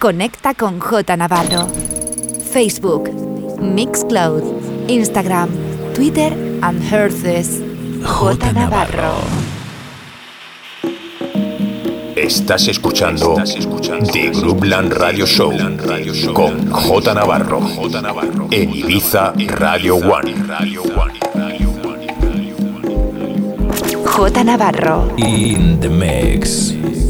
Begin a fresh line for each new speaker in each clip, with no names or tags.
Conecta con J Navarro. Facebook, Mixcloud, Instagram, Twitter and Herces. J Navarro.
Estás escuchando, The Groupland Radio Show con J Navarro en Ibiza Radio One.
J Navarro.
In the mix.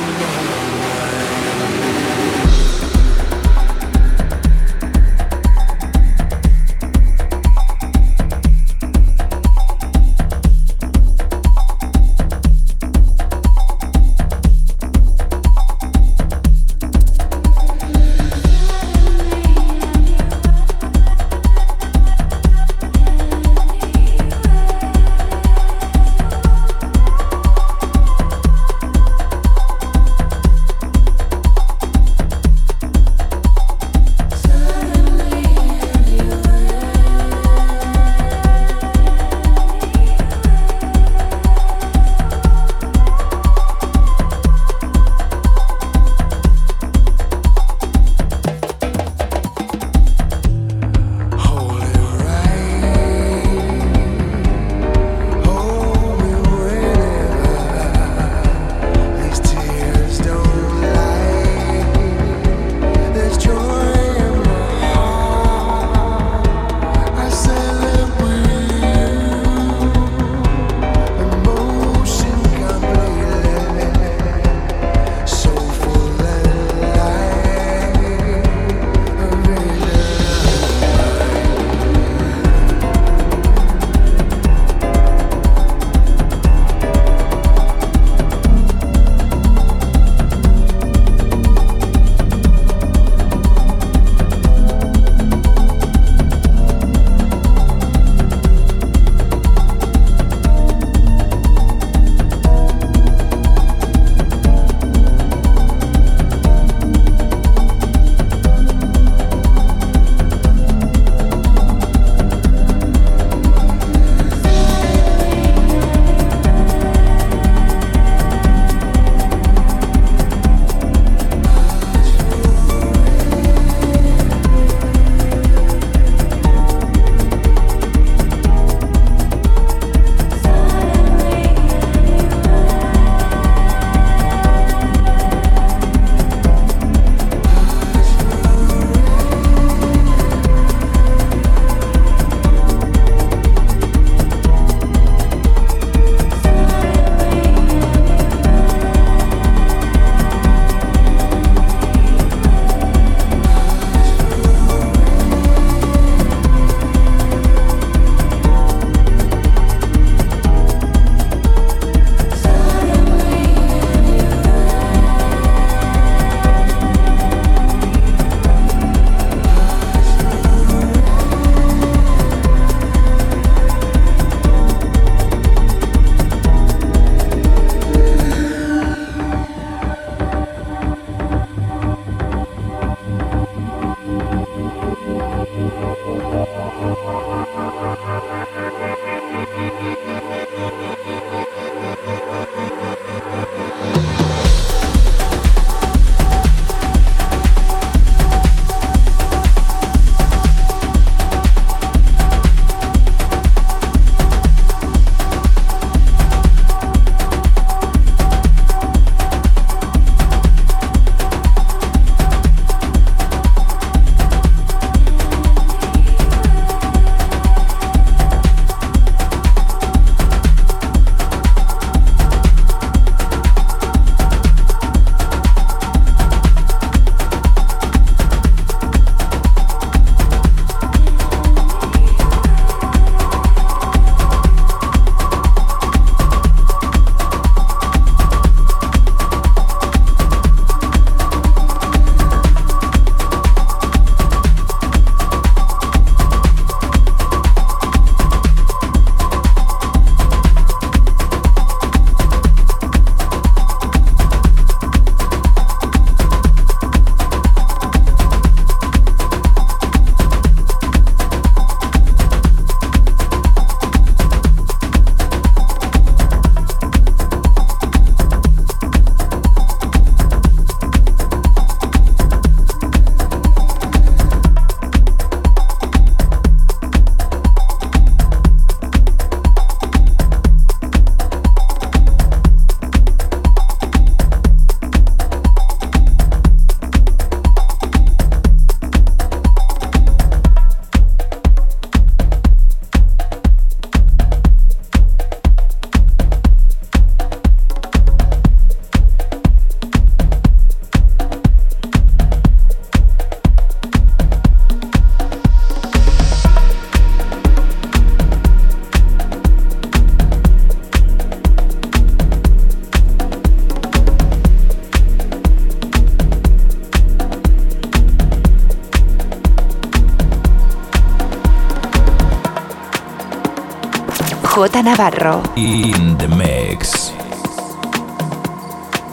J Navarro.
In the mix.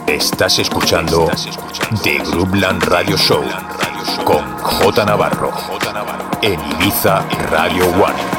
Estás escuchando The Groupland Radio Show con J Navarro en Ibiza Radio One.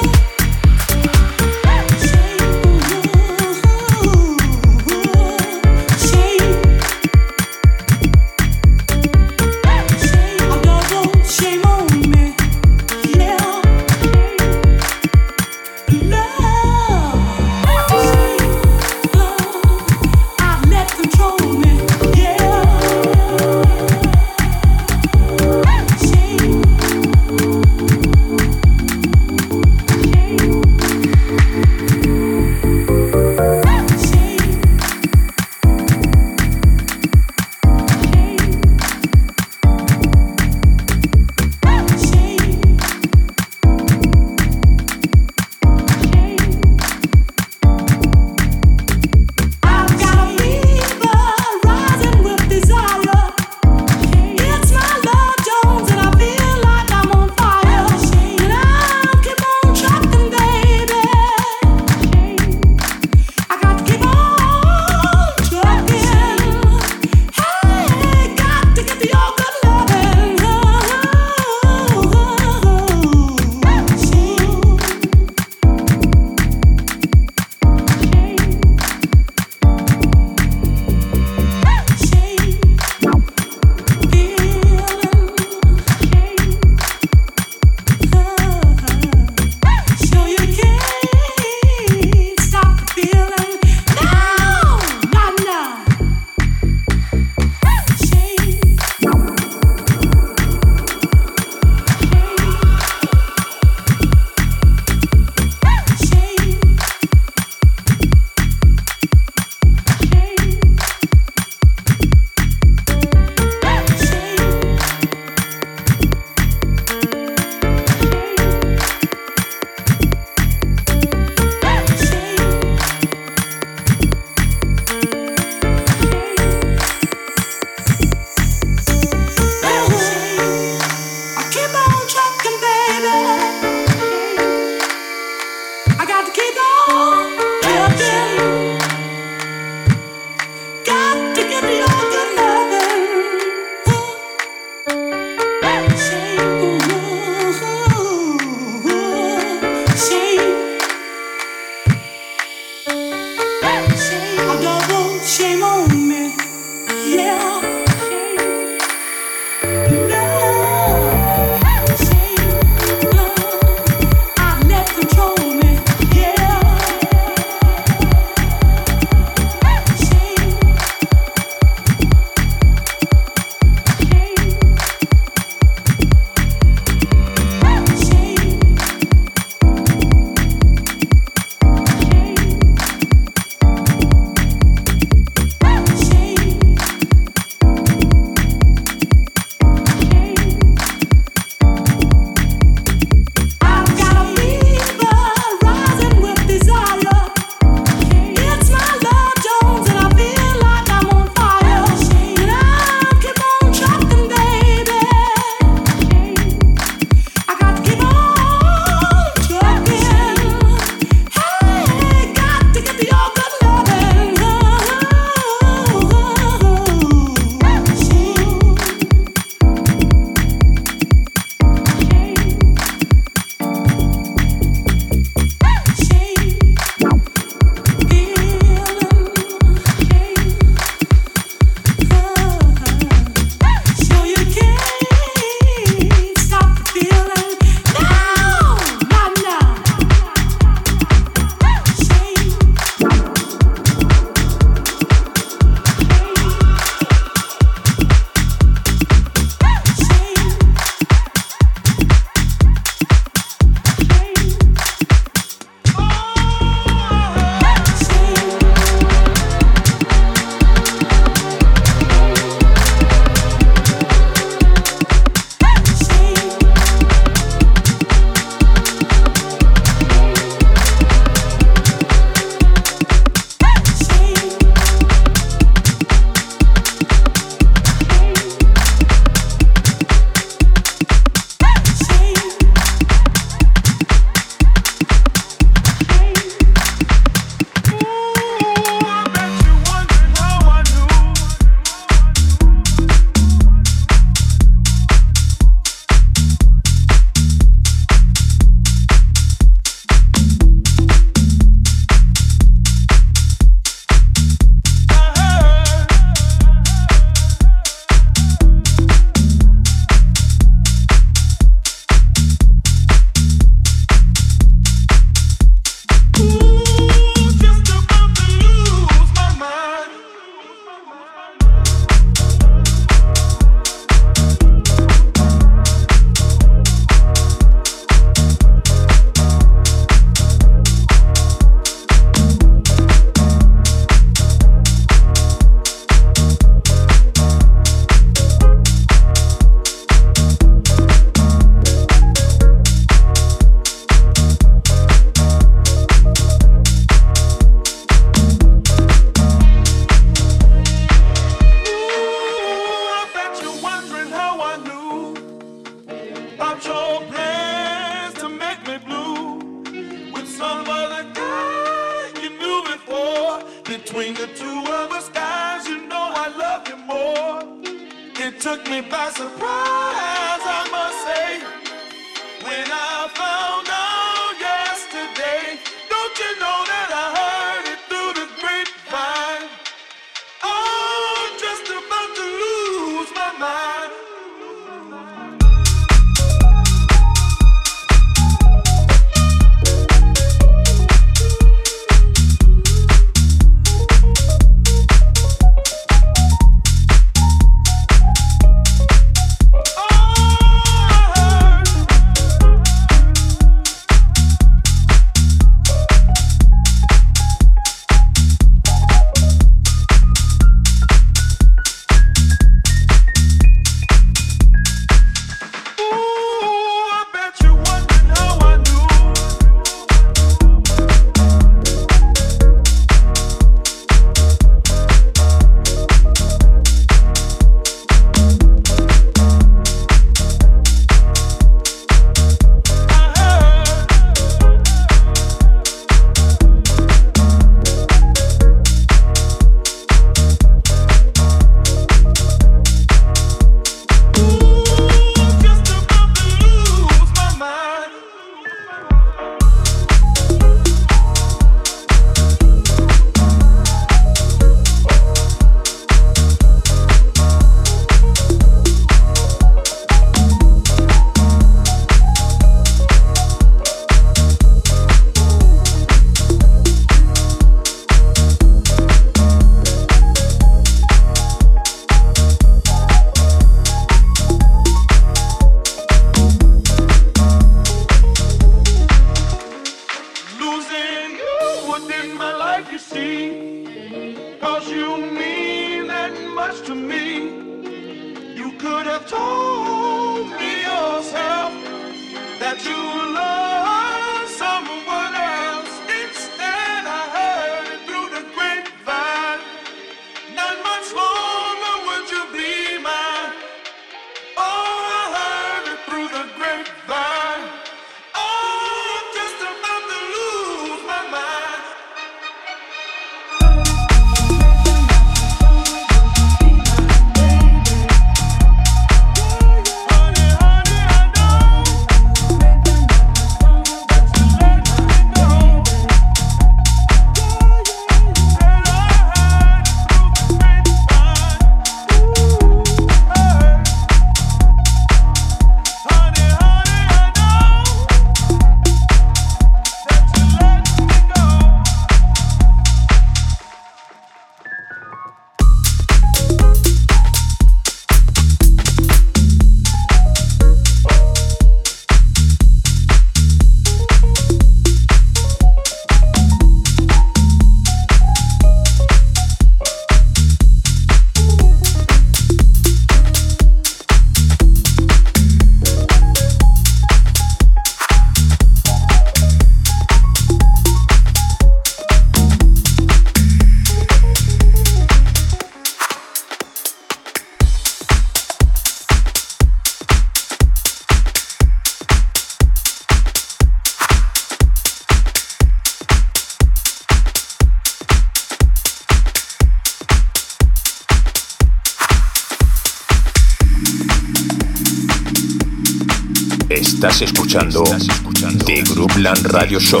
Radio Show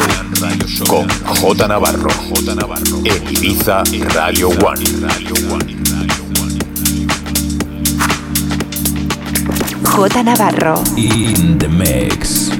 con J Navarro en Ibiza Radio One.
J Navarro
In the mix.